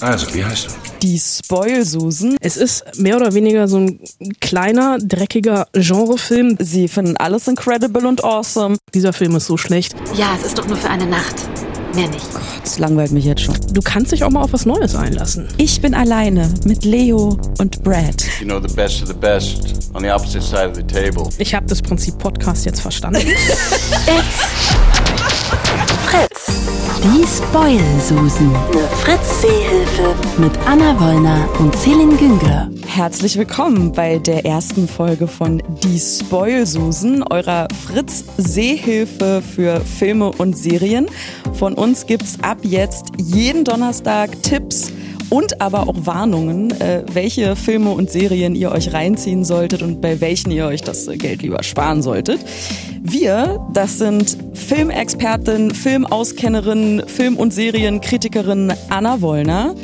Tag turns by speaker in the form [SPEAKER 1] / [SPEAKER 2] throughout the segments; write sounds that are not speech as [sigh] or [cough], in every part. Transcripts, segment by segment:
[SPEAKER 1] Also, wie heißt du?
[SPEAKER 2] Die Spoil-Susan.
[SPEAKER 3] Es ist mehr oder weniger so ein kleiner, dreckiger Genrefilm.
[SPEAKER 2] Sie finden alles incredible und awesome.
[SPEAKER 3] Dieser Film ist so schlecht.
[SPEAKER 4] Ja, es ist doch nur für eine Nacht. Mehr nicht.
[SPEAKER 2] Das langweilt mich jetzt schon.
[SPEAKER 3] Du kannst dich auch mal auf was Neues einlassen.
[SPEAKER 2] Ich bin alleine mit Leo und Brad.
[SPEAKER 5] You know the best of the best on the opposite side of the table.
[SPEAKER 3] Ich habe das Prinzip Podcast jetzt verstanden. [laughs]
[SPEAKER 4] Fritz. Die Spoil-Susen. Eine Fritz-Seehilfe. Mit Anna Wollner und Celine Güngler.
[SPEAKER 2] Herzlich willkommen bei der ersten Folge von Die Spoil-Susen, eurer Fritz-Seehilfe für Filme und Serien. Von uns gibt's ab jetzt jeden Donnerstag Tipps und aber auch Warnungen, äh, welche Filme und Serien ihr euch reinziehen solltet und bei welchen ihr euch das Geld lieber sparen solltet. Wir, das sind Filmexpertin, Filmauskennerin, Film- und Serienkritikerin Anna Wollner.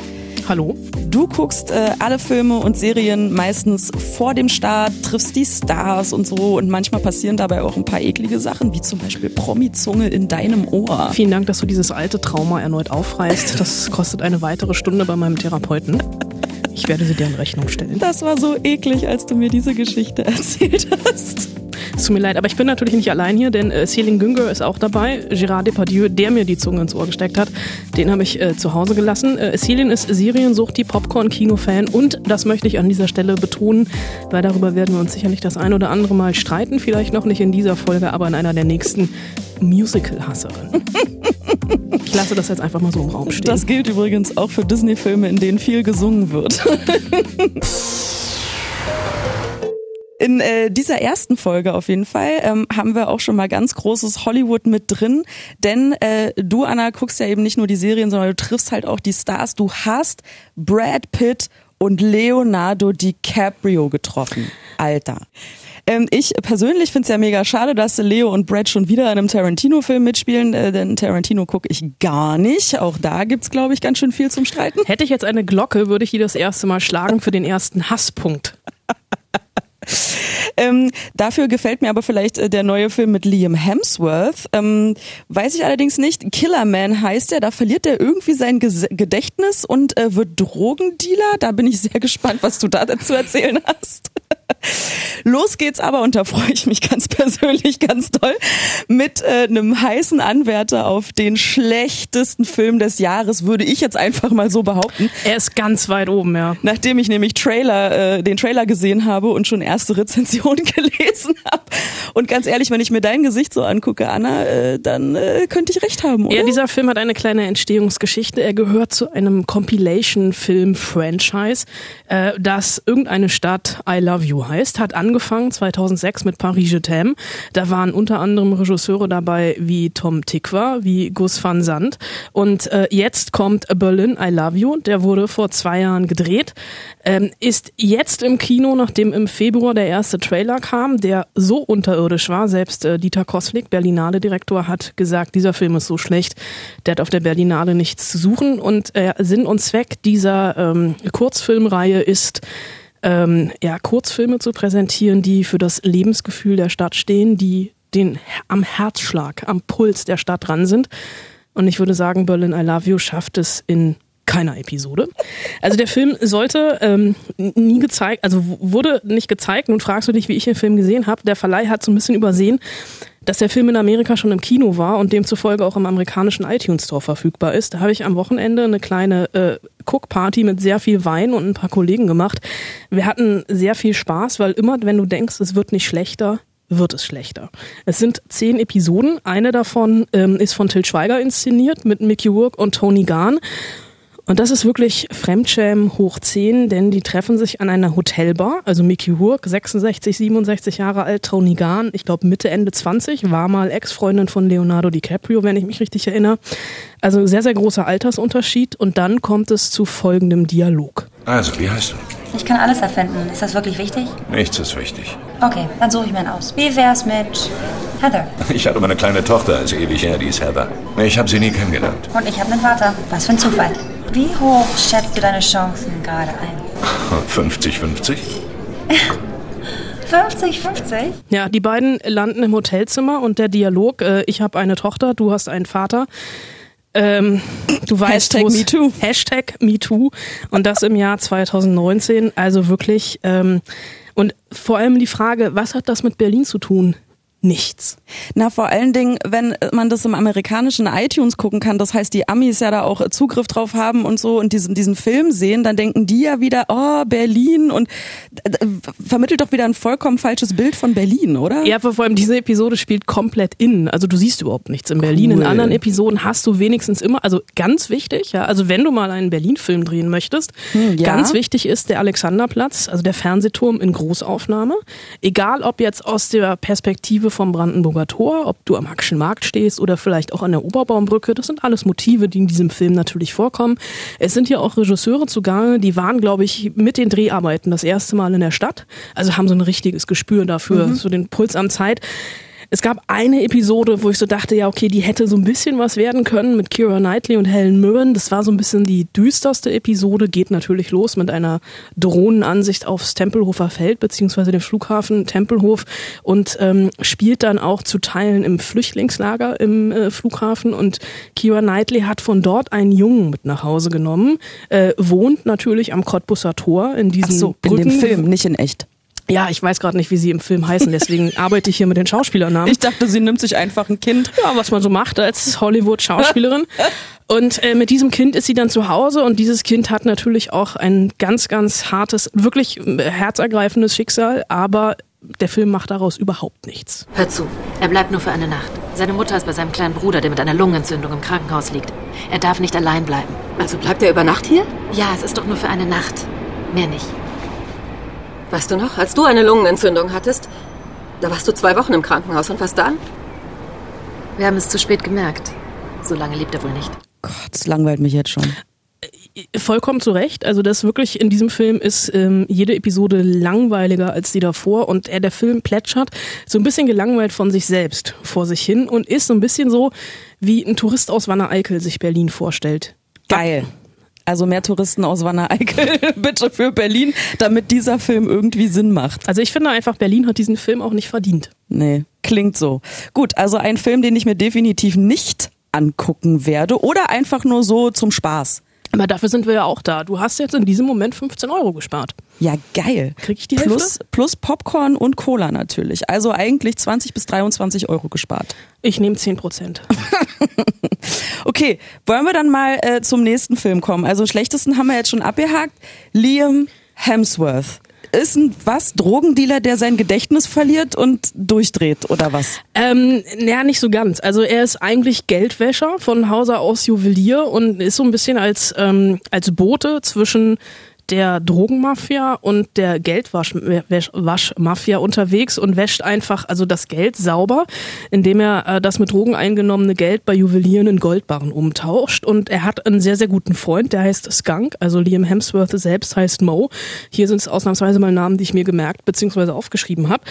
[SPEAKER 3] Hallo?
[SPEAKER 2] Du guckst äh, alle Filme und Serien meistens vor dem Start, triffst die Stars und so und manchmal passieren dabei auch ein paar eklige Sachen, wie zum Beispiel Promi-Zunge in deinem Ohr.
[SPEAKER 3] Vielen Dank, dass du dieses alte Trauma erneut aufreißt. Das kostet eine weitere Stunde bei meinem Therapeuten. Ich werde sie dir in Rechnung stellen.
[SPEAKER 2] Das war so eklig, als du mir diese Geschichte [laughs] erzählt hast.
[SPEAKER 3] Es tut mir leid, aber ich bin natürlich nicht allein hier, denn äh, Céline Günger ist auch dabei. Gérard Depardieu, der mir die Zunge ins Ohr gesteckt hat, den habe ich äh, zu Hause gelassen. Äh, Céline ist Seriensucht, die Popcorn-Kino-Fan und das möchte ich an dieser Stelle betonen, weil darüber werden wir uns sicherlich das ein oder andere Mal streiten. Vielleicht noch nicht in dieser Folge, aber in einer der nächsten Musical-Hasserin. Ich lasse das jetzt einfach mal so im Raum stehen.
[SPEAKER 2] Das gilt übrigens auch für Disney-Filme, in denen viel gesungen wird. [laughs] In äh, dieser ersten Folge auf jeden Fall ähm, haben wir auch schon mal ganz großes Hollywood mit drin, denn äh, du Anna guckst ja eben nicht nur die Serien, sondern du triffst halt auch die Stars. Du hast Brad Pitt und Leonardo DiCaprio getroffen. Alter. Ähm, ich persönlich finde es ja mega schade, dass Leo und Brad schon wieder in einem Tarantino-Film mitspielen, äh, denn Tarantino gucke ich gar nicht. Auch da gibt's glaube ich, ganz schön viel zum Streiten.
[SPEAKER 3] Hätte ich jetzt eine Glocke, würde ich die das erste Mal schlagen für den ersten Hasspunkt.
[SPEAKER 2] Ähm, dafür gefällt mir aber vielleicht äh, der neue Film mit Liam Hemsworth. Ähm, weiß ich allerdings nicht. Killerman heißt er. Da verliert er irgendwie sein Ges Gedächtnis und äh, wird Drogendealer. Da bin ich sehr [laughs] gespannt, was du da dazu erzählen hast. Los geht's aber, und da freue ich mich ganz persönlich ganz toll, mit äh, einem heißen Anwärter auf den schlechtesten Film des Jahres, würde ich jetzt einfach mal so behaupten.
[SPEAKER 3] Er ist ganz weit oben, ja.
[SPEAKER 2] Nachdem ich nämlich Trailer, äh, den Trailer gesehen habe und schon erste Rezensionen [laughs] gelesen habe. Und ganz ehrlich, wenn ich mir dein Gesicht so angucke, Anna, äh, dann äh, könnte ich recht haben, oder?
[SPEAKER 3] Ja, dieser Film hat eine kleine Entstehungsgeschichte. Er gehört zu einem Compilation-Film-Franchise, äh, das irgendeine Stadt I Love You heißt. Hat angefangen 2006 mit Paris Je t'aime. Da waren unter anderem Regisseure dabei wie Tom Tikva, wie Gus van Sant. Und äh, jetzt kommt Berlin I Love You. Der wurde vor zwei Jahren gedreht. Ähm, ist jetzt im Kino, nachdem im Februar der erste Trailer kam, der so unterirdisch war. Selbst äh, Dieter Koslik, Berlinale-Direktor, hat gesagt, dieser Film ist so schlecht, der hat auf der Berlinale nichts zu suchen. Und äh, Sinn und Zweck dieser ähm, Kurzfilmreihe ist, ähm, ja, Kurzfilme zu präsentieren, die für das Lebensgefühl der Stadt stehen, die den am Herzschlag, am Puls der Stadt dran sind. Und ich würde sagen, Berlin I Love You schafft es in keiner Episode. Also der Film sollte ähm, nie gezeigt, also wurde nicht gezeigt. Nun fragst du dich, wie ich den Film gesehen habe. Der Verleih hat so ein bisschen übersehen, dass der Film in Amerika schon im Kino war und demzufolge auch im amerikanischen iTunes Store verfügbar ist. Da habe ich am Wochenende eine kleine äh, Cook-Party mit sehr viel Wein und ein paar Kollegen gemacht. Wir hatten sehr viel Spaß, weil immer, wenn du denkst, es wird nicht schlechter, wird es schlechter. Es sind zehn Episoden. Eine davon ähm, ist von Till Schweiger inszeniert mit Mickey Rourke und Tony Garn. Und das ist wirklich Fremdschämen hoch 10, denn die treffen sich an einer Hotelbar. Also Mickey Rourke, 66, 67 Jahre alt, Tony Garn, ich glaube Mitte, Ende 20, war mal Ex-Freundin von Leonardo DiCaprio, wenn ich mich richtig erinnere. Also sehr, sehr großer Altersunterschied. Und dann kommt es zu folgendem Dialog.
[SPEAKER 1] Also, wie heißt du?
[SPEAKER 6] Ich kann alles erfinden. Ist das wirklich wichtig?
[SPEAKER 1] Nichts ist wichtig.
[SPEAKER 6] Okay, dann suche ich mir einen aus. Wie wär's mit Heather? [laughs]
[SPEAKER 1] Ich hatte meine kleine Tochter als ewig her, die ist Heather. Ich habe sie nie kennengelernt.
[SPEAKER 6] Und ich habe einen Vater. Was für ein Zufall. Wie hoch schätzt du deine Chancen gerade ein?
[SPEAKER 1] 50-50?
[SPEAKER 6] 50-50? [laughs]
[SPEAKER 3] Ja, die beiden landen im Hotelzimmer und der Dialog, äh, ich habe eine Tochter, du hast einen Vater, Ähm, du weißt,
[SPEAKER 2] Hashtag MeToo.
[SPEAKER 3] Hashtag MeToo. Und das im Jahr 2019. Also wirklich. Ähm, und vor allem die Frage, was hat das mit Berlin zu tun? Nichts.
[SPEAKER 2] Na, vor allen Dingen, wenn man das im amerikanischen iTunes gucken kann, das heißt, die Amis ja da auch Zugriff drauf haben und so und diesen, diesen Film sehen, dann denken die ja wieder, oh, Berlin und äh, vermittelt doch wieder ein vollkommen falsches Bild von Berlin, oder?
[SPEAKER 3] Ja, vor allem diese Episode spielt komplett innen. Also du siehst überhaupt nichts in Berlin. In
[SPEAKER 2] Cool.
[SPEAKER 3] anderen Episoden hast du wenigstens immer, also ganz wichtig, ja, also wenn du mal einen Berlin-Film drehen möchtest,
[SPEAKER 2] Hm, ja.
[SPEAKER 3] ganz wichtig ist der Alexanderplatz, also der Fernsehturm in Großaufnahme. Egal ob jetzt aus der Perspektive vom Brandenburger Tor, ob du am Hackschen Markt stehst oder vielleicht auch an der Oberbaumbrücke, das sind alles Motive, die in diesem Film natürlich vorkommen. Es sind ja auch Regisseure zugange, die waren, glaube ich, mit den Dreharbeiten das erste Mal in der Stadt, also haben so ein richtiges Gespür dafür, so den Puls an Zeit. Es gab eine Episode, wo ich so dachte, ja, okay, die hätte so ein bisschen was werden können mit Kira Knightley und Helen Mirren. Das war so ein bisschen die düsterste Episode. Geht natürlich los mit einer Drohnenansicht aufs Tempelhofer Feld, beziehungsweise den Flughafen Tempelhof und ähm, spielt dann auch zu Teilen im Flüchtlingslager im äh, Flughafen. Und Kira Knightley hat von dort einen Jungen mit nach Hause genommen, äh, wohnt natürlich am Cottbusser Tor in diesem
[SPEAKER 2] Ach so, in
[SPEAKER 3] Brücken
[SPEAKER 2] dem Film, nicht in echt.
[SPEAKER 3] Ja, ich weiß gerade nicht, wie sie im Film heißen, deswegen [laughs] arbeite ich hier mit den Schauspielernamen.
[SPEAKER 2] Ich dachte, sie nimmt sich einfach ein Kind.
[SPEAKER 3] Ja, was man so macht als Hollywood-Schauspielerin. [laughs] Und äh, mit diesem Kind ist sie dann zu Hause und dieses Kind hat natürlich auch ein ganz, ganz hartes, wirklich äh, herzergreifendes Schicksal, aber der Film macht daraus überhaupt nichts.
[SPEAKER 4] Hör zu, er bleibt nur für eine Nacht. Seine Mutter ist bei seinem kleinen Bruder, der mit einer Lungenentzündung im Krankenhaus liegt. Er darf nicht allein bleiben.
[SPEAKER 7] Also bleibt er über Nacht hier?
[SPEAKER 4] Ja, es ist doch nur für eine Nacht. Mehr nicht.
[SPEAKER 7] Weißt du noch, als du eine Lungenentzündung hattest, da warst du zwei Wochen im Krankenhaus und was dann?
[SPEAKER 4] Wir haben es zu spät gemerkt. So lange lebt er wohl nicht.
[SPEAKER 2] Gott, das langweilt mich jetzt schon.
[SPEAKER 3] Vollkommen zu Recht. Also das wirklich in diesem Film ist ähm, jede Episode langweiliger als die davor und er, der Film plätschert so ein bisschen gelangweilt von sich selbst vor sich hin und ist so ein bisschen so, wie ein Tourist aus Wanne-Eickel sich Berlin vorstellt.
[SPEAKER 2] Geil. Also mehr Touristen aus Wanne-Eickel, [laughs] bitte für Berlin, damit dieser Film irgendwie Sinn macht.
[SPEAKER 3] Also ich finde einfach, Berlin hat diesen Film auch nicht verdient.
[SPEAKER 2] Nee, klingt so. Gut, also ein Film, den ich mir definitiv nicht angucken werde oder einfach nur so zum Spaß.
[SPEAKER 3] Aber dafür sind wir ja auch da. Du hast jetzt in diesem Moment 15 Euro gespart.
[SPEAKER 2] Ja, geil.
[SPEAKER 3] Krieg ich die
[SPEAKER 2] plus,
[SPEAKER 3] Hälfte?
[SPEAKER 2] plus Popcorn und Cola natürlich. Also eigentlich 20 bis 23 Euro gespart.
[SPEAKER 3] Ich nehme 10 Prozent. [laughs]
[SPEAKER 2] Okay, wollen wir dann mal äh, zum nächsten Film kommen? Also schlechtesten haben wir jetzt schon abgehakt. Liam Hemsworth. Ist ein was? Drogendealer, der sein Gedächtnis verliert und durchdreht oder was?
[SPEAKER 3] Ähm, naja, nicht so ganz. Also er ist eigentlich Geldwäscher von Hause aus Juwelier und ist so ein bisschen als, ähm, als Bote zwischen der Drogenmafia und der Geldwaschmafia unterwegs und wäscht einfach also das Geld sauber, indem er äh, das mit Drogen eingenommene Geld bei Juwelieren in Goldbarren umtauscht. Und er hat einen sehr, sehr guten Freund, der heißt Skunk, also Liam Hemsworth selbst heißt Mo. Hier sind es ausnahmsweise mal Namen, die ich mir gemerkt bzw. aufgeschrieben habe.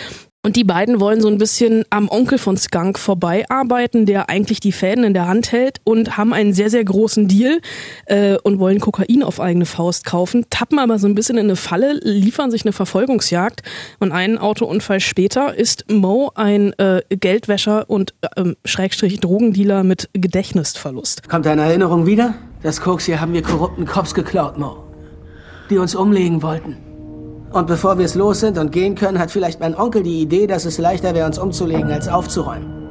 [SPEAKER 3] Und die beiden wollen so ein bisschen am Onkel von Skunk vorbeiarbeiten, der eigentlich die Fäden in der Hand hält und haben einen sehr, sehr großen Deal äh, und wollen Kokain auf eigene Faust kaufen, tappen aber so ein bisschen in eine Falle, liefern sich eine Verfolgungsjagd und einen Autounfall später ist Mo ein äh, Geldwäscher und ähm, Schrägstrich Drogendealer mit Gedächtnisverlust.
[SPEAKER 8] Kommt deine Erinnerung wieder? Das Koks hier haben wir korrupten Cops geklaut, Mo. Die uns umlegen wollten. Und bevor wir es los sind und gehen können, hat vielleicht mein Onkel die Idee, dass es leichter wäre, uns umzulegen, als aufzuräumen.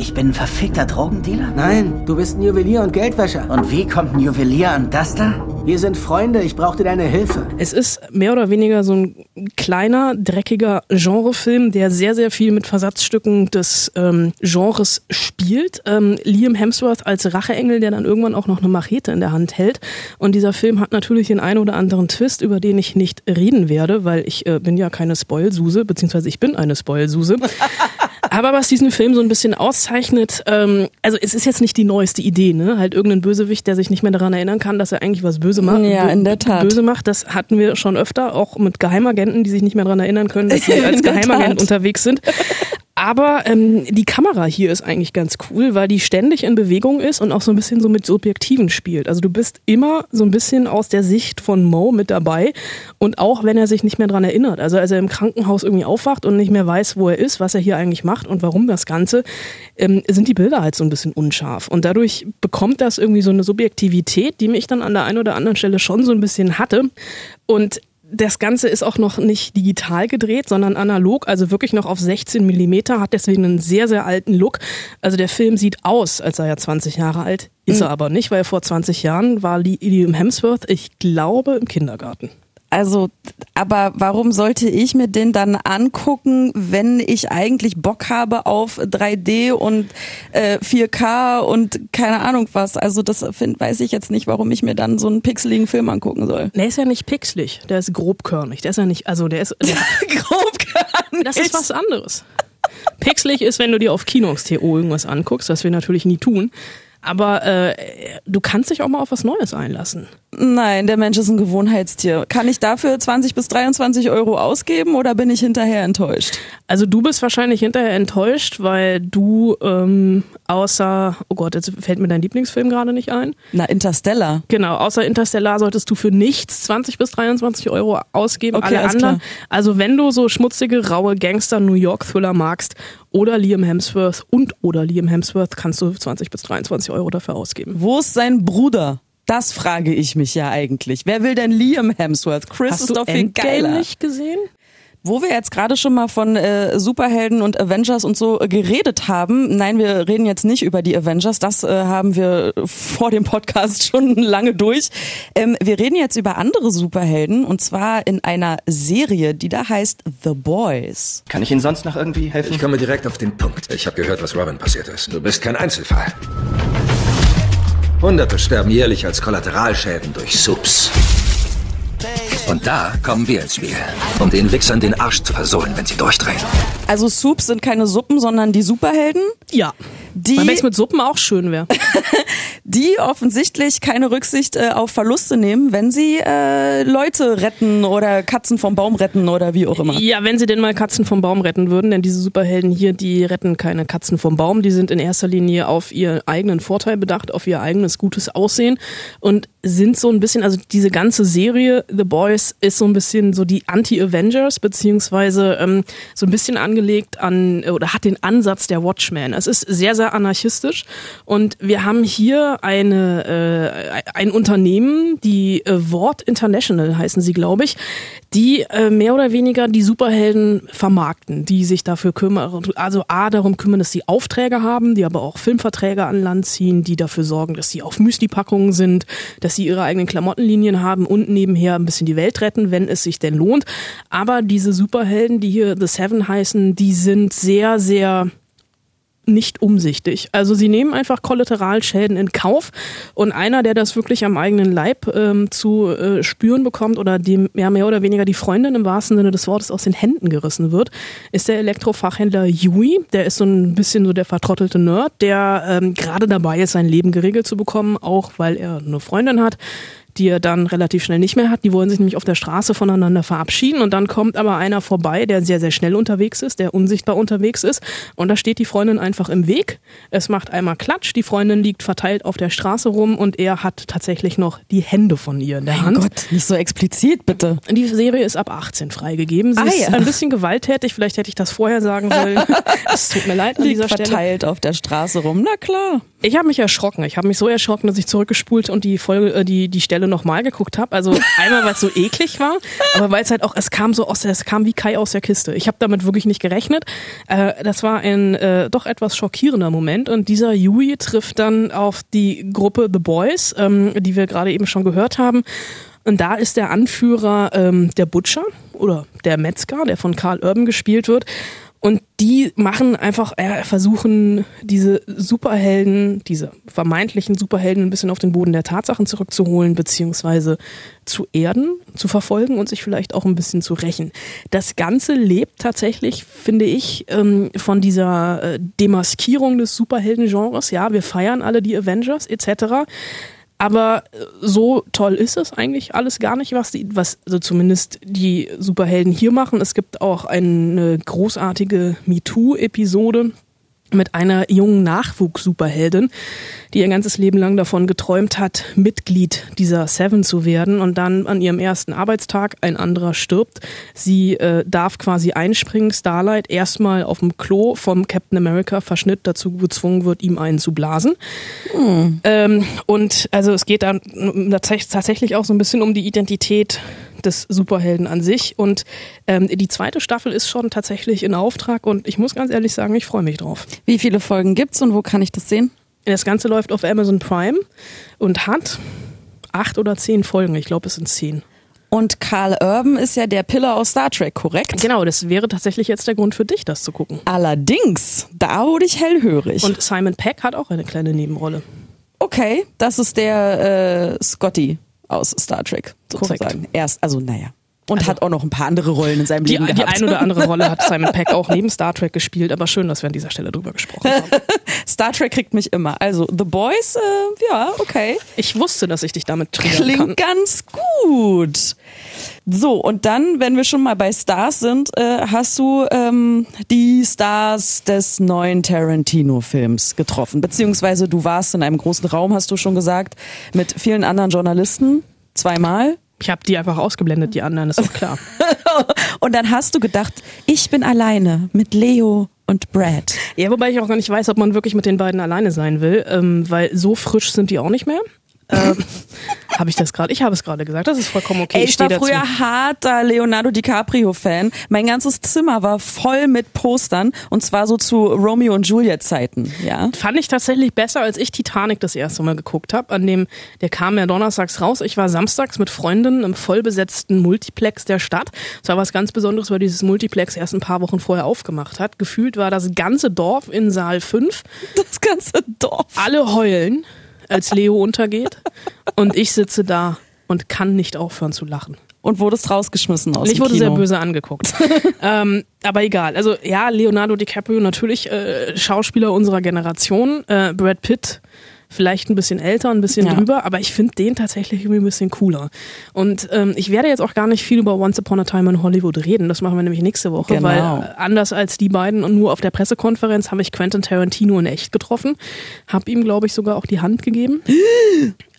[SPEAKER 9] Ich bin ein verfickter Drogendealer?
[SPEAKER 8] Nein, du bist ein Juwelier und Geldwäscher.
[SPEAKER 9] Und wie kommt ein Juwelier an das da?
[SPEAKER 8] Wir sind Freunde, ich brauchte deine Hilfe.
[SPEAKER 3] Es ist mehr oder weniger so ein kleiner, dreckiger Genrefilm, der sehr, sehr viel mit Versatzstücken des ähm, Genres spielt. Ähm, Liam Hemsworth als Racheengel, der dann irgendwann auch noch eine Machete in der Hand hält. Und dieser Film hat natürlich den einen oder anderen Twist, über den ich nicht reden werde, weil ich äh, bin ja keine Spoilsuse, beziehungsweise ich bin eine Spoilsuse. [laughs] Aber was diesen Film so ein bisschen auszeichnet, ähm, also es ist jetzt nicht die neueste Idee, ne? Halt irgendein Bösewicht, der sich nicht mehr daran erinnern kann, dass er eigentlich was böse macht.
[SPEAKER 2] Ja, in der Tat.
[SPEAKER 3] Böse macht, das hatten wir schon öfter, auch mit Geheimagenten, die sich nicht mehr daran erinnern können, dass sie [laughs] als Geheimagent unterwegs sind. Aber ähm, die Kamera hier ist eigentlich ganz cool, weil die ständig in Bewegung ist und auch so ein bisschen so mit Subjektiven spielt. Also du bist immer so ein bisschen aus der Sicht von Mo mit dabei und auch wenn er sich nicht mehr dran erinnert. Also als er im Krankenhaus irgendwie aufwacht und nicht mehr weiß, wo er ist, was er hier eigentlich macht und warum das Ganze, ähm, sind die Bilder halt so ein bisschen unscharf. Und dadurch bekommt das irgendwie so eine Subjektivität, die mich dann an der einen oder anderen Stelle schon so ein bisschen hatte. Und das Ganze ist auch noch nicht digital gedreht, sondern analog, also wirklich noch auf 16 Millimeter, hat deswegen einen sehr, sehr alten Look. Also der Film sieht aus, als sei er 20 Jahre alt, ist
[SPEAKER 2] Mhm.
[SPEAKER 3] er aber nicht, weil vor 20 Jahren war Liam Hemsworth, ich glaube, im Kindergarten.
[SPEAKER 2] Also, aber warum sollte ich mir den dann angucken, wenn ich eigentlich Bock habe auf 3D und äh, 4K und keine Ahnung was? Also das find, weiß ich jetzt nicht, warum ich mir dann so einen pixeligen Film angucken soll.
[SPEAKER 3] Der ist ja nicht pixelig, der ist grobkörnig. Der ist ja nicht, also der ist. Der, [laughs]
[SPEAKER 2] Grobkörnig.
[SPEAKER 3] Das ist was anderes. Pixelig ist, wenn du dir auf Kinox.to irgendwas anguckst, was wir natürlich nie tun. Aber äh, du kannst dich auch mal auf was Neues einlassen.
[SPEAKER 2] Nein, der Mensch ist ein Gewohnheitstier. Kann ich dafür 20 bis 23 Euro ausgeben oder bin ich hinterher enttäuscht?
[SPEAKER 3] Also du bist wahrscheinlich hinterher enttäuscht, weil du ähm, außer, oh Gott, jetzt fällt mir dein Lieblingsfilm gerade nicht ein.
[SPEAKER 2] Na, Interstellar.
[SPEAKER 3] Genau, außer Interstellar solltest du für nichts 20 bis 23 Euro ausgeben.
[SPEAKER 2] Okay,
[SPEAKER 3] Alle anderen.
[SPEAKER 2] klar.
[SPEAKER 3] Also wenn du so schmutzige, raue Gangster-New York-Thriller magst oder Liam Hemsworth und oder Liam Hemsworth, kannst du 20 bis 23 Euro dafür ausgeben.
[SPEAKER 2] Wo ist sein Bruder? Das frage ich mich ja eigentlich. Wer will denn Liam Hemsworth? Chris
[SPEAKER 3] Hast
[SPEAKER 2] ist
[SPEAKER 3] du
[SPEAKER 2] doch viel geiler.
[SPEAKER 3] nicht gesehen?
[SPEAKER 2] Wo wir jetzt gerade schon mal von äh, Superhelden und Avengers und so äh, geredet haben, nein, wir reden jetzt nicht über die Avengers, das äh, haben wir vor dem Podcast schon [laughs] lange durch. Ähm, wir reden jetzt über andere Superhelden und zwar in einer Serie, die da heißt The Boys.
[SPEAKER 10] Kann ich Ihnen sonst noch irgendwie helfen?
[SPEAKER 11] Ich komme direkt auf den Punkt. Ich habe gehört, was Robin passiert ist. Du bist kein Einzelfall. Hunderte sterben jährlich als Kollateralschäden durch Subs. Und da kommen wir ins Spiel, um den Wichsern den Arsch zu versohlen, wenn sie durchdrehen.
[SPEAKER 2] Also Soups sind keine Suppen, sondern die Superhelden,
[SPEAKER 3] Ja.
[SPEAKER 2] Die,
[SPEAKER 3] Weil es mit Suppen auch schön wäre. [laughs]
[SPEAKER 2] die offensichtlich keine Rücksicht äh, auf Verluste nehmen, wenn sie äh, Leute retten oder Katzen vom Baum retten oder wie auch immer.
[SPEAKER 3] Ja, wenn sie denn mal Katzen vom Baum retten würden, denn diese Superhelden hier, die retten keine Katzen vom Baum, die sind in erster Linie auf ihren eigenen Vorteil bedacht, auf ihr eigenes gutes Aussehen und sind so ein bisschen, also diese ganze Serie The Boys ist so ein bisschen so die Anti-Avengers, beziehungsweise ähm, so ein bisschen angelegt an, oder hat den Ansatz der Watchmen. Es ist sehr, sehr anarchistisch und wir haben hier eine, äh, ein Unternehmen, die äh, Wort International heißen sie, glaube ich, die äh, mehr oder weniger die Superhelden vermarkten, die sich dafür kümmern, also A, darum kümmern, dass sie Aufträge haben, die aber auch Filmverträge an Land ziehen, die dafür sorgen, dass sie auf Müsli-Packungen sind, dass sie ihre eigenen Klamottenlinien haben und nebenher ein bisschen die Welt retten, wenn es sich denn lohnt. Aber diese Superhelden, die hier The Seven heißen, die sind sehr, sehr nicht umsichtig. Also sie nehmen einfach Kollateralschäden in Kauf und einer, der das wirklich am eigenen Leib ähm, zu äh, spüren bekommt oder dem ja, mehr oder weniger die Freundin im wahrsten Sinne des Wortes aus den Händen gerissen wird, ist der Elektrofachhändler Yui. Der ist so ein bisschen so der vertrottelte Nerd, der ähm, gerade dabei ist, sein Leben geregelt zu bekommen, auch weil er eine Freundin hat die er dann relativ schnell nicht mehr hat. Die wollen sich nämlich auf der Straße voneinander verabschieden und dann kommt aber einer vorbei, der sehr, sehr schnell unterwegs ist, der unsichtbar unterwegs ist und da steht die Freundin einfach im Weg. Es macht einmal Klatsch, die Freundin liegt verteilt auf der Straße rum und er hat tatsächlich noch die Hände von ihr in der
[SPEAKER 2] Mein
[SPEAKER 3] Hand.
[SPEAKER 2] Gott, nicht so explizit, bitte.
[SPEAKER 3] Die Serie ist ab 18 freigegeben. Sie
[SPEAKER 2] Ah,
[SPEAKER 3] ist
[SPEAKER 2] ja.
[SPEAKER 3] ein bisschen gewalttätig, vielleicht hätte ich das vorher sagen sollen. [laughs] es tut mir leid an
[SPEAKER 2] Liegt
[SPEAKER 3] dieser Stelle.
[SPEAKER 2] verteilt auf der Straße rum. Na klar.
[SPEAKER 3] Ich habe mich erschrocken. Ich habe mich so erschrocken, dass ich zurückgespult und die Folge, äh, die die Stelle nochmal geguckt habe. Also einmal, weil es so eklig war, aber weil es halt auch, es kam so aus, es kam wie Kai aus der Kiste. Ich habe damit wirklich nicht gerechnet. Äh, das war ein äh, doch etwas schockierender Moment und dieser Yui trifft dann auf die Gruppe The Boys, ähm, die wir gerade eben schon gehört haben. Und da ist der Anführer ähm, der Butcher oder der Metzger, der von Karl Urban gespielt wird. Und die machen einfach, äh, versuchen diese Superhelden, diese vermeintlichen Superhelden ein bisschen auf den Boden der Tatsachen zurückzuholen, beziehungsweise zu erden, zu verfolgen und sich vielleicht auch ein bisschen zu rächen. Das Ganze lebt tatsächlich, finde ich, ähm, von dieser äh, Demaskierung des Superheldengenres. Ja, wir feiern alle die Avengers etc. Aber äh, so toll ist es eigentlich alles gar nicht, was die, was also zumindest die Superhelden hier machen. Es gibt auch eine großartige MeToo-Episode mit einer jungen Nachwuchs-Superheldin, die ihr ganzes Leben lang davon geträumt hat, Mitglied dieser Seven zu werden und dann an ihrem ersten Arbeitstag ein anderer stirbt. Sie äh, darf quasi einspringen, Starlight erstmal auf dem Klo vom Captain America Verschnitt dazu gezwungen wird, ihm einen zu blasen. Mhm. Ähm, und also es geht dann tatsächlich auch so ein bisschen um die Identität des Superhelden an sich. Und ähm, die zweite Staffel ist schon tatsächlich in Auftrag und ich muss ganz ehrlich sagen, ich freue mich drauf.
[SPEAKER 2] Wie viele Folgen gibt's und wo kann ich das sehen?
[SPEAKER 3] Das Ganze läuft auf Amazon Prime und hat acht oder zehn Folgen. Ich glaube, es sind zehn.
[SPEAKER 2] Und Carl Urban ist ja der Pillar aus Star Trek, korrekt?
[SPEAKER 3] Genau, das wäre tatsächlich jetzt der Grund für dich, das zu gucken.
[SPEAKER 2] Allerdings, da wurde ich hellhörig.
[SPEAKER 3] Und Simon Peck hat auch eine kleine Nebenrolle.
[SPEAKER 2] Okay, das ist der äh, Scotty aus Star Trek sozusagen.
[SPEAKER 3] Korrekt.
[SPEAKER 2] Erst, also naja. Und also, hat auch noch ein paar andere Rollen in seinem
[SPEAKER 3] die,
[SPEAKER 2] Leben
[SPEAKER 3] gehabt. Die eine oder andere Rolle hat [laughs] Simon Peck auch neben Star Trek gespielt, aber schön, dass wir an dieser Stelle drüber gesprochen haben. [laughs]
[SPEAKER 2] Star Trek kriegt mich immer. Also The Boys, äh, ja, okay.
[SPEAKER 3] Ich wusste, dass ich dich damit triggern
[SPEAKER 2] Klingt
[SPEAKER 3] kann.
[SPEAKER 2] ganz gut. So, und dann, wenn wir schon mal bei Stars sind, äh, hast du ähm, die Stars des neuen Tarantino-Films getroffen. Beziehungsweise du warst in einem großen Raum, hast du schon gesagt, mit vielen anderen Journalisten. Zweimal.
[SPEAKER 3] Ich habe die einfach ausgeblendet, die anderen, ist doch klar. [laughs]
[SPEAKER 2] und dann hast du gedacht, ich bin alleine mit Leo und Brad.
[SPEAKER 3] Ja, wobei ich auch gar nicht weiß, ob man wirklich mit den beiden alleine sein will, ähm, weil so frisch sind die auch nicht mehr. Ähm, [laughs] habe ich das gerade? Ich habe es gerade gesagt. Das ist vollkommen okay.
[SPEAKER 2] Ey, ich, ich war früher dazu. harter Leonardo DiCaprio-Fan. Mein ganzes Zimmer war voll mit Postern und zwar so zu Romeo und Juliet Zeiten. Ja.
[SPEAKER 3] Fand ich tatsächlich besser, als ich Titanic das erste Mal geguckt habe. An dem, der kam ja donnerstags raus. Ich war samstags mit Freundinnen im vollbesetzten Multiplex der Stadt. Es war was ganz Besonderes, weil dieses Multiplex erst ein paar Wochen vorher aufgemacht hat. Gefühlt war das ganze Dorf in Saal 5.
[SPEAKER 2] Das ganze Dorf.
[SPEAKER 3] Alle heulen als Leo untergeht. Und ich sitze da und kann nicht aufhören zu lachen.
[SPEAKER 2] Und wurdest rausgeschmissen aus
[SPEAKER 3] Ich wurde
[SPEAKER 2] Kino.
[SPEAKER 3] sehr böse angeguckt. [laughs] ähm, aber egal. Also ja, Leonardo DiCaprio natürlich äh, Schauspieler unserer Generation. Äh, Brad Pitt vielleicht ein bisschen älter, ein bisschen
[SPEAKER 2] Ja.
[SPEAKER 3] drüber, aber ich finde den tatsächlich irgendwie ein bisschen cooler. Und ähm, ich werde jetzt auch gar nicht viel über Once Upon a Time in Hollywood reden. Das machen wir nämlich nächste Woche,
[SPEAKER 2] Genau.
[SPEAKER 3] weil äh, anders als die beiden und nur auf der Pressekonferenz habe ich Quentin Tarantino in echt getroffen. Hab ihm, glaube ich, sogar auch die Hand gegeben. [gasps]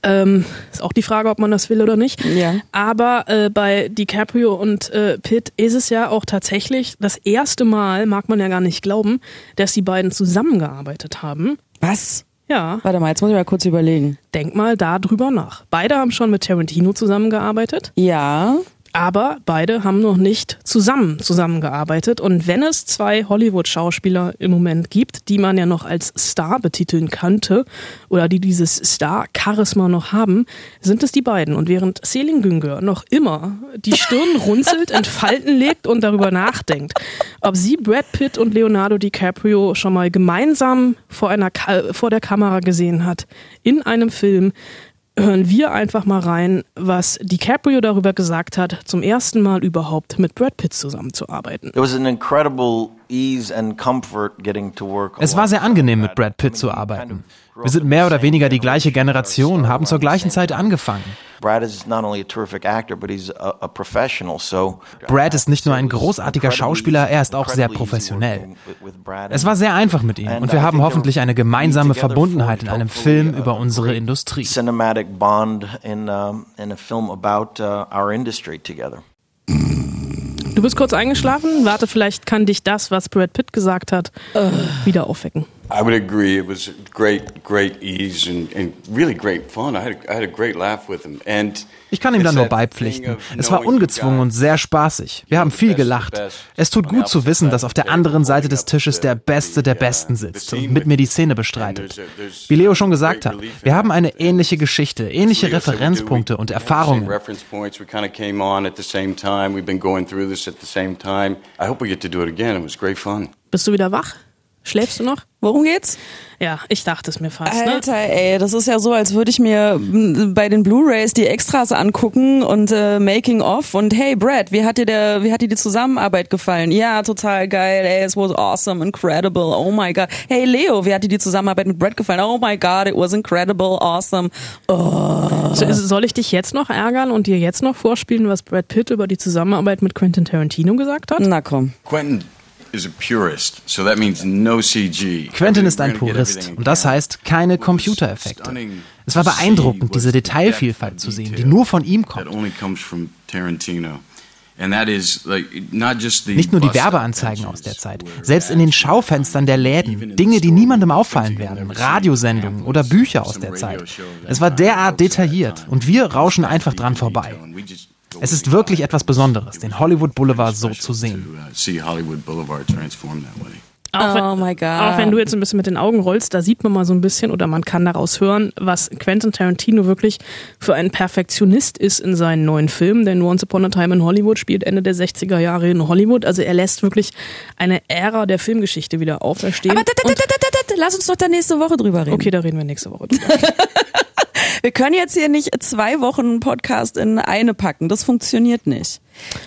[SPEAKER 3] Ähm, ist auch die Frage, ob man das will oder nicht.
[SPEAKER 2] Ja.
[SPEAKER 3] Aber äh, bei DiCaprio und äh, Pitt ist es ja auch tatsächlich das erste Mal, mag man ja gar nicht glauben, dass die beiden zusammengearbeitet haben.
[SPEAKER 2] Was?
[SPEAKER 3] Ja.
[SPEAKER 2] Warte mal, jetzt muss ich mal kurz überlegen.
[SPEAKER 3] Denk mal da drüber nach. Beide haben schon mit Tarantino zusammengearbeitet.
[SPEAKER 2] Ja.
[SPEAKER 3] Aber beide haben noch nicht zusammen zusammengearbeitet. Und wenn es zwei Hollywood-Schauspieler im Moment gibt, die man ja noch als Star betiteln könnte oder die dieses Star-Charisma noch haben, sind es die beiden. Und während Selin Güngör noch immer die Stirn [laughs] runzelt, in Falten legt und darüber nachdenkt, ob sie Brad Pitt und Leonardo DiCaprio schon mal gemeinsam vor, einer Ka vor der Kamera gesehen hat, in einem Film, hören wir einfach mal rein, was DiCaprio darüber gesagt hat, zum ersten Mal überhaupt mit Brad Pitt zusammenzuarbeiten.
[SPEAKER 10] It was an incredible ease and comfort getting to work.
[SPEAKER 12] Es war sehr angenehm, mit Brad Pitt zu arbeiten. Wir sind mehr oder weniger die gleiche Generation, haben zur gleichen Zeit angefangen.
[SPEAKER 10] Brad
[SPEAKER 12] ist nicht nur ein großartiger Schauspieler, er ist auch sehr professionell. Es war sehr einfach mit ihm und wir haben hoffentlich eine gemeinsame Verbundenheit in einem Film über unsere Industrie.
[SPEAKER 10] cinematic bond in in a film about uh, our industry together.
[SPEAKER 3] Du bist kurz eingeschlafen. Warte, vielleicht kann dich das, was Brad Pitt gesagt hat, wieder aufwecken.
[SPEAKER 5] I would agree. It was great, great ease and, and really great fun. I had, I had a great laugh with him. And
[SPEAKER 12] Ich kann ihm da nur beipflichten. Es war ungezwungen und sehr spaßig. Wir haben viel gelacht. Es tut gut zu wissen, dass auf der anderen Seite des Tisches der Beste der Besten sitzt und mit mir die Szene bestreitet. Wie Leo schon gesagt hat, wir haben eine ähnliche Geschichte, ähnliche Referenzpunkte und Erfahrungen.
[SPEAKER 5] reference points. We kind of came on at the same time. We've been going through this at the same time. I hope we get to do it again. It was great fun.
[SPEAKER 3] Bist du wieder wach? Schläfst du noch?
[SPEAKER 2] Worum geht's?
[SPEAKER 3] Ja, ich dachte es mir fast.
[SPEAKER 2] Alter,
[SPEAKER 3] ne?
[SPEAKER 2] ey, das ist ja so, als würde ich mir bei den Blu-rays die Extras angucken und äh, Making of und hey Brad, wie hat dir der, wie hat dir die Zusammenarbeit gefallen? Ja, total geil. Ey, it was awesome, incredible. Oh my god. Hey Leo, wie hat dir die Zusammenarbeit mit Brad gefallen? Oh my god, it was incredible, awesome. Oh.
[SPEAKER 3] So, soll ich dich jetzt noch ärgern und dir jetzt noch vorspielen, was Brad Pitt über die Zusammenarbeit mit Quentin Tarantino gesagt hat?
[SPEAKER 2] Na komm.
[SPEAKER 5] Quentin
[SPEAKER 12] Quentin ist ein Purist und das heißt keine Computereffekte. Es war beeindruckend, diese Detailvielfalt zu sehen, die nur von ihm kommt. Nicht nur die Werbeanzeigen aus der Zeit, selbst in den Schaufenstern der Läden, Dinge, die niemandem auffallen werden, Radiosendungen oder Bücher aus der Zeit. Es war derart detailliert und wir rauschen einfach dran vorbei. Es ist wirklich etwas Besonderes, den Hollywood Boulevard so zu sehen.
[SPEAKER 3] Auch wenn, oh my God. Auch wenn du jetzt ein bisschen mit den Augen rollst, da sieht man mal so ein bisschen oder man kann daraus hören, was Quentin Tarantino wirklich für ein Perfektionist ist in seinen neuen Filmen. Denn Once Upon a Time in Hollywood spielt Ende der 60er Jahre in Hollywood. Also er lässt wirklich eine Ära der Filmgeschichte wieder auferstehen.
[SPEAKER 2] Aber lass uns doch da nächste Woche drüber reden.
[SPEAKER 3] Okay, da reden wir nächste Woche drüber. [laughs]
[SPEAKER 2] Wir können jetzt hier nicht zwei Wochen Podcast in eine packen. Das funktioniert nicht.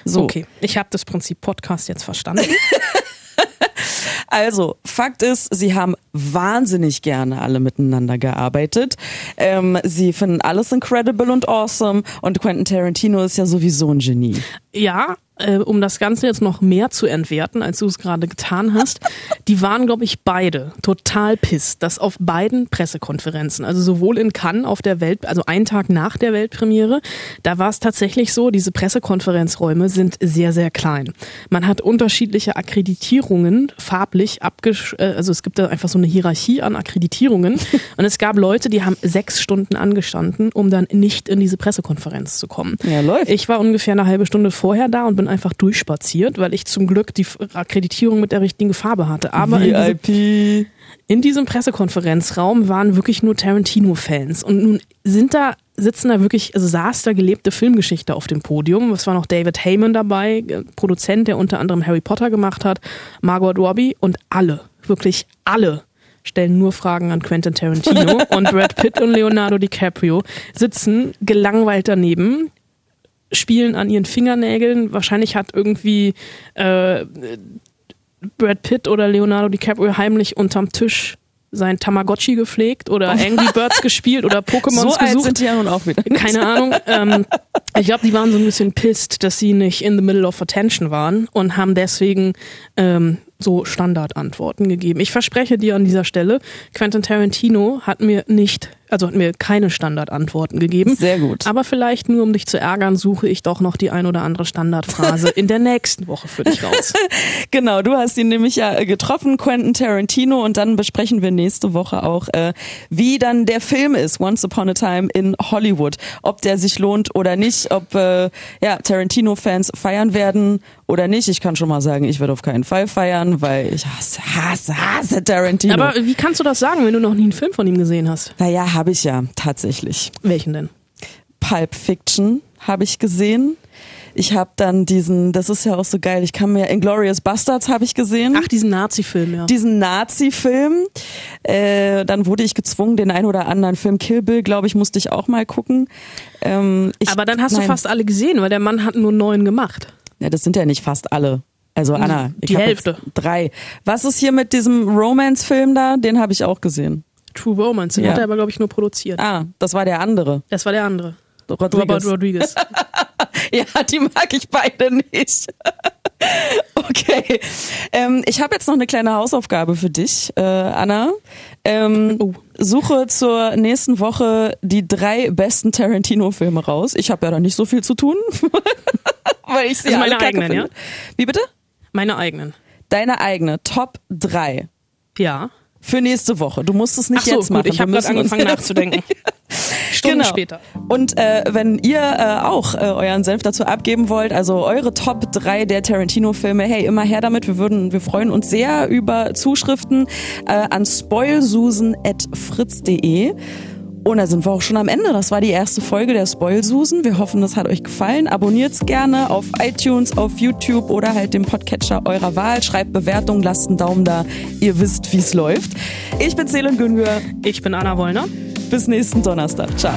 [SPEAKER 2] So.
[SPEAKER 3] Okay, ich habe das Prinzip Podcast jetzt verstanden. [laughs] [laughs]
[SPEAKER 2] Also, Fakt ist, sie haben wahnsinnig gerne alle miteinander gearbeitet. Ähm, sie finden alles incredible und awesome und Quentin Tarantino ist ja sowieso ein Genie.
[SPEAKER 3] Ja, äh, um das Ganze jetzt noch mehr zu entwerten, als du es gerade getan hast, die waren, glaube ich, beide total pisst, dass auf beiden Pressekonferenzen, also sowohl in Cannes auf der Welt, also einen Tag nach der Weltpremiere, da war es tatsächlich so, diese Pressekonferenzräume sind sehr, sehr klein. Man hat unterschiedliche Akkreditierungen farblich abgesch, äh, also es gibt da einfach so eine Hierarchie an Akkreditierungen [laughs] und es gab Leute, die haben sechs Stunden angestanden, um dann nicht in diese Pressekonferenz zu kommen.
[SPEAKER 2] Ja, läuft.
[SPEAKER 3] Ich war ungefähr eine halbe Stunde vorher da und bin einfach durchspaziert, weil ich zum Glück die Akkreditierung mit der richtigen Farbe hatte. Aber
[SPEAKER 2] VIP.
[SPEAKER 3] In diesem, in diesem Pressekonferenzraum waren wirklich nur Tarantino-Fans. Und nun sind da sitzen da wirklich, also saß da gelebte Filmgeschichte auf dem Podium. Es war noch David Heyman dabei, äh, Produzent, der unter anderem Harry Potter gemacht hat, Margot Robbie und alle, wirklich alle stellen nur Fragen an Quentin Tarantino [laughs] und Brad Pitt und Leonardo DiCaprio sitzen gelangweilt daneben, spielen an ihren Fingernägeln. Wahrscheinlich hat irgendwie äh, Brad Pitt oder Leonardo DiCaprio heimlich unterm Tisch sein Tamagotchi gepflegt oder Angry Birds [laughs] gespielt oder Pokémons
[SPEAKER 2] so
[SPEAKER 3] gesucht.
[SPEAKER 2] Alt sind die ja nun auch wieder.
[SPEAKER 3] Keine Ahnung. Ähm, ich glaube, die waren so ein bisschen pissed, dass sie nicht in the middle of attention waren und haben deswegen ähm, so Standardantworten gegeben. Ich verspreche dir an dieser Stelle, Quentin Tarantino hat mir nicht also hat mir keine Standardantworten gegeben.
[SPEAKER 2] Sehr gut.
[SPEAKER 3] Aber vielleicht nur, um dich zu ärgern, suche ich doch noch die ein oder andere Standardphrase [laughs] in der nächsten Woche für dich raus. [laughs]
[SPEAKER 2] genau, du hast ihn nämlich ja getroffen, Quentin Tarantino, und dann besprechen wir nächste Woche auch, äh, wie dann der Film ist, Once Upon a Time in Hollywood. Ob der sich lohnt oder nicht, ob äh, ja, Tarantino-Fans feiern werden oder nicht. Ich kann schon mal sagen, ich werde auf keinen Fall feiern, weil ich hasse, hasse, hasse Tarantino.
[SPEAKER 3] Aber wie kannst du das sagen, wenn du noch nie einen Film von ihm gesehen hast?
[SPEAKER 2] Naja, habe ich ja tatsächlich.
[SPEAKER 3] Welchen denn?
[SPEAKER 2] Pulp Fiction habe ich gesehen. Ich habe dann diesen, das ist ja auch so geil, ich kann mir, Inglorious Bastards habe ich gesehen.
[SPEAKER 3] Ach, diesen Nazi-Film, ja.
[SPEAKER 2] Diesen Nazi-Film. Äh, dann wurde ich gezwungen, den ein oder anderen Film Kill Bill, glaube ich, musste ich auch mal gucken. Ähm, ich,
[SPEAKER 3] Aber dann hast
[SPEAKER 2] nein.
[SPEAKER 3] du fast alle gesehen, weil der Mann hat nur neun gemacht.
[SPEAKER 2] Ja, das sind ja nicht fast alle. Also Anna,
[SPEAKER 3] die Hälfte.
[SPEAKER 2] drei. Was ist hier mit diesem Romance-Film da? Den habe ich auch gesehen.
[SPEAKER 3] True Romance, den
[SPEAKER 2] Ja.
[SPEAKER 3] hat er aber, glaube ich, nur produziert.
[SPEAKER 2] Ah, das war der andere.
[SPEAKER 3] Das war der andere.
[SPEAKER 2] Rodriguez.
[SPEAKER 3] Robert Rodriguez. [laughs]
[SPEAKER 2] Ja, die mag ich beide nicht. [laughs] Okay. Ähm, ich habe jetzt noch eine kleine Hausaufgabe für dich, äh, Anna. Ähm,
[SPEAKER 3] Oh.
[SPEAKER 2] Suche zur nächsten Woche die drei besten Tarantino-Filme raus. Ich habe ja da nicht so viel zu tun, [laughs] [laughs] weil ich sie
[SPEAKER 3] Also meine eigenen,
[SPEAKER 2] finde.
[SPEAKER 3] ja?
[SPEAKER 2] Wie bitte?
[SPEAKER 3] Meine eigenen.
[SPEAKER 2] Deine eigene Top 3
[SPEAKER 3] Ja.
[SPEAKER 2] für nächste Woche. Du musst es nicht
[SPEAKER 3] so,
[SPEAKER 2] jetzt
[SPEAKER 3] gut,
[SPEAKER 2] machen.
[SPEAKER 3] ich habe gerade angefangen [laughs] nachzudenken. [laughs] Stunden
[SPEAKER 2] Genau.
[SPEAKER 3] später.
[SPEAKER 2] Und äh, wenn ihr äh, auch äh, euren Senf dazu abgeben wollt, also eure Top 3 der Tarantino-Filme, hey, immer her damit. Wir würden, wir freuen uns sehr über Zuschriften äh, an spoilsusen.fritz.de. Und da sind wir auch schon am Ende. Das war die erste Folge der Spoilsusen. Wir hoffen, das hat euch gefallen. Abonniert's gerne auf iTunes, auf YouTube oder halt dem Podcatcher eurer Wahl. Schreibt Bewertungen, lasst einen Daumen da. Ihr wisst, wie's läuft. Ich bin Selin Güngör.
[SPEAKER 3] Ich bin Anna Wollner.
[SPEAKER 2] Bis nächsten Donnerstag. Ciao.